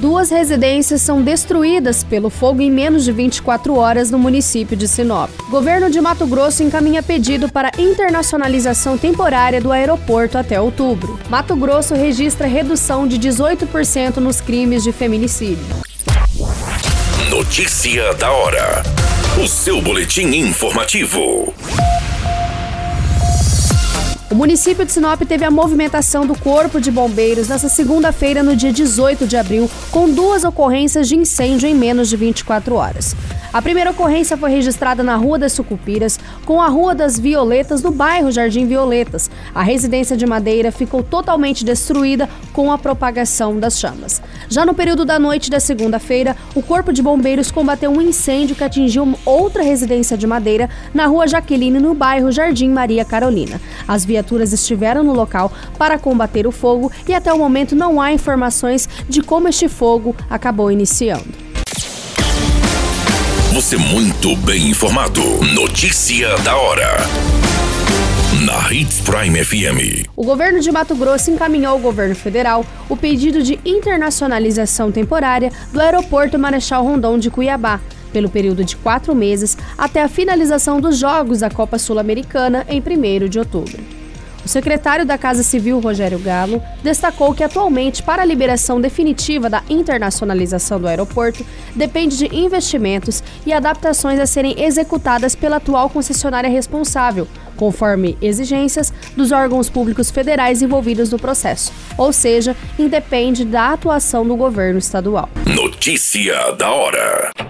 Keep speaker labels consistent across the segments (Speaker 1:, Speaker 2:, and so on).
Speaker 1: Duas residências são destruídas pelo fogo em menos de 24 horas no município de Sinop. Governo de Mato Grosso encaminha pedido para internacionalização temporária do aeroporto até outubro. Mato Grosso registra redução de 18% nos crimes de feminicídio.
Speaker 2: Notícia da hora. O seu boletim informativo.
Speaker 1: O município de Sinop teve a movimentação do Corpo de Bombeiros nesta segunda-feira, no dia 18 de abril, com duas ocorrências de incêndio em menos de 24 horas. A primeira ocorrência foi registrada na Rua das Sucupiras, com a Rua das Violetas, no bairro Jardim Violetas. A residência de madeira ficou totalmente destruída com a propagação das chamas. Já no período da noite da segunda-feira, o Corpo de Bombeiros combateu um incêndio que atingiu outra residência de madeira na Rua Jaqueline, no bairro Jardim Maria Carolina. As viaturas estiveram no local para combater o fogo e até o momento não há informações de como este fogo acabou iniciando.
Speaker 2: Você muito bem informado. Notícia da hora. Na Hits Prime FM.
Speaker 1: O governo de Mato Grosso encaminhou ao governo federal o pedido de internacionalização temporária do aeroporto Marechal Rondon de Cuiabá, pelo período de quatro meses até a finalização dos Jogos da Copa Sul-Americana em 1 de outubro. O secretário da Casa Civil, Rogério Galo, destacou que atualmente, para a liberação definitiva da internacionalização do aeroporto, depende de investimentos e adaptações a serem executadas pela atual concessionária responsável, conforme exigências dos órgãos públicos federais envolvidos no processo, ou seja, independe da atuação do governo estadual.
Speaker 2: Notícia da hora.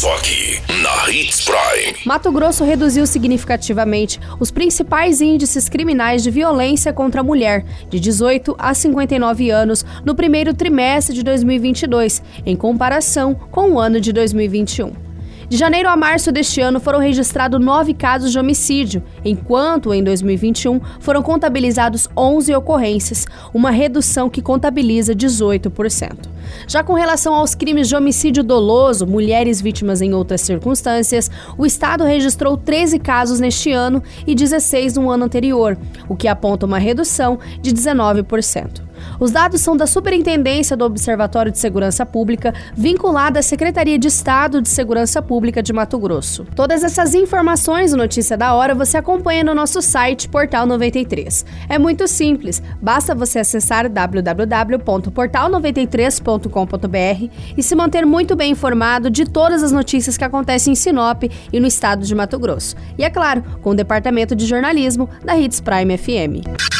Speaker 2: Só aqui, na Hits Prime.
Speaker 1: Mato Grosso reduziu significativamente os principais índices criminais de violência contra a mulher, de 18 a 59 anos, no primeiro trimestre de 2022, em comparação com o ano de 2021. De janeiro a março deste ano foram registrados nove casos de homicídio, enquanto em 2021 foram contabilizados 11 ocorrências, uma redução que contabiliza 18%. Já com relação aos crimes de homicídio doloso, mulheres vítimas em outras circunstâncias, o Estado registrou 13 casos neste ano e 16 no ano anterior, o que aponta uma redução de 19%. Os dados são da Superintendência do Observatório de Segurança Pública, vinculada à Secretaria de Estado de Segurança Pública de Mato Grosso. Todas essas informações, Notícia da Hora, você acompanha no nosso site Portal 93. É muito simples, basta você acessar www.portal93.com.br e se manter muito bem informado de todas as notícias que acontecem em Sinop e no estado de Mato Grosso. E é claro, com o departamento de jornalismo da Hits Prime FM